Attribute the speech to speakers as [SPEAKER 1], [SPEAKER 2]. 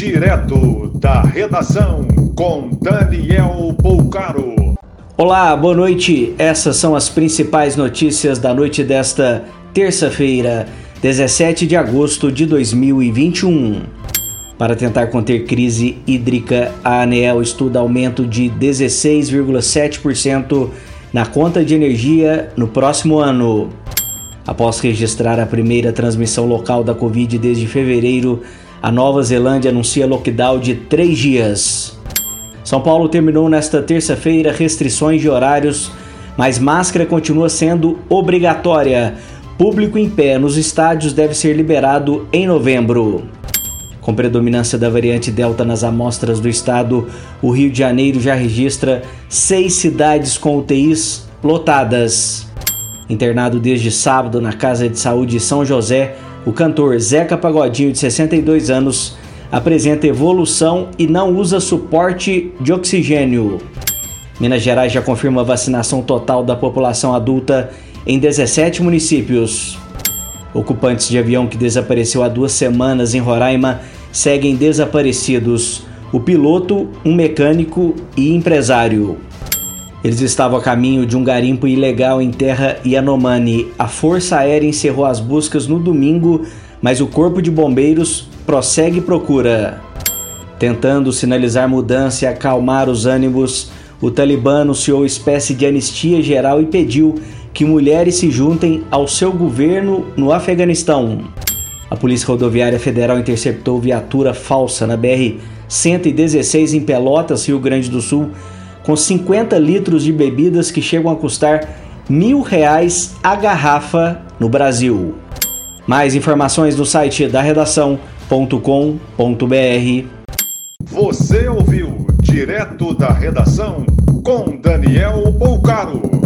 [SPEAKER 1] Direto da redação com Daniel Poucaro.
[SPEAKER 2] Olá, boa noite. Essas são as principais notícias da noite desta terça-feira, 17 de agosto de 2021. Para tentar conter crise hídrica, a ANEEL estuda aumento de 16,7% na conta de energia no próximo ano. Após registrar a primeira transmissão local da Covid desde fevereiro, a Nova Zelândia anuncia lockdown de três dias. São Paulo terminou nesta terça-feira restrições de horários, mas máscara continua sendo obrigatória. Público em pé nos estádios deve ser liberado em novembro. Com predominância da variante Delta nas amostras do estado, o Rio de Janeiro já registra seis cidades com UTIs lotadas. Internado desde sábado na Casa de Saúde de São José, o cantor Zeca Pagodinho, de 62 anos, apresenta evolução e não usa suporte de oxigênio. Minas Gerais já confirma vacinação total da população adulta em 17 municípios. Ocupantes de avião que desapareceu há duas semanas em Roraima seguem desaparecidos. O piloto, um mecânico e empresário. Eles estavam a caminho de um garimpo ilegal em terra Yanomami. A Força Aérea encerrou as buscas no domingo, mas o Corpo de Bombeiros prossegue procura. Tentando sinalizar mudança e acalmar os ânimos, o Talibã anunciou espécie de anistia geral e pediu que mulheres se juntem ao seu governo no Afeganistão. A Polícia Rodoviária Federal interceptou viatura falsa na BR-116 em Pelotas, Rio Grande do Sul, com 50 litros de bebidas que chegam a custar mil reais a garrafa no Brasil. Mais informações no site da redação.com.br.
[SPEAKER 1] Você ouviu direto da redação com Daniel Poucaro.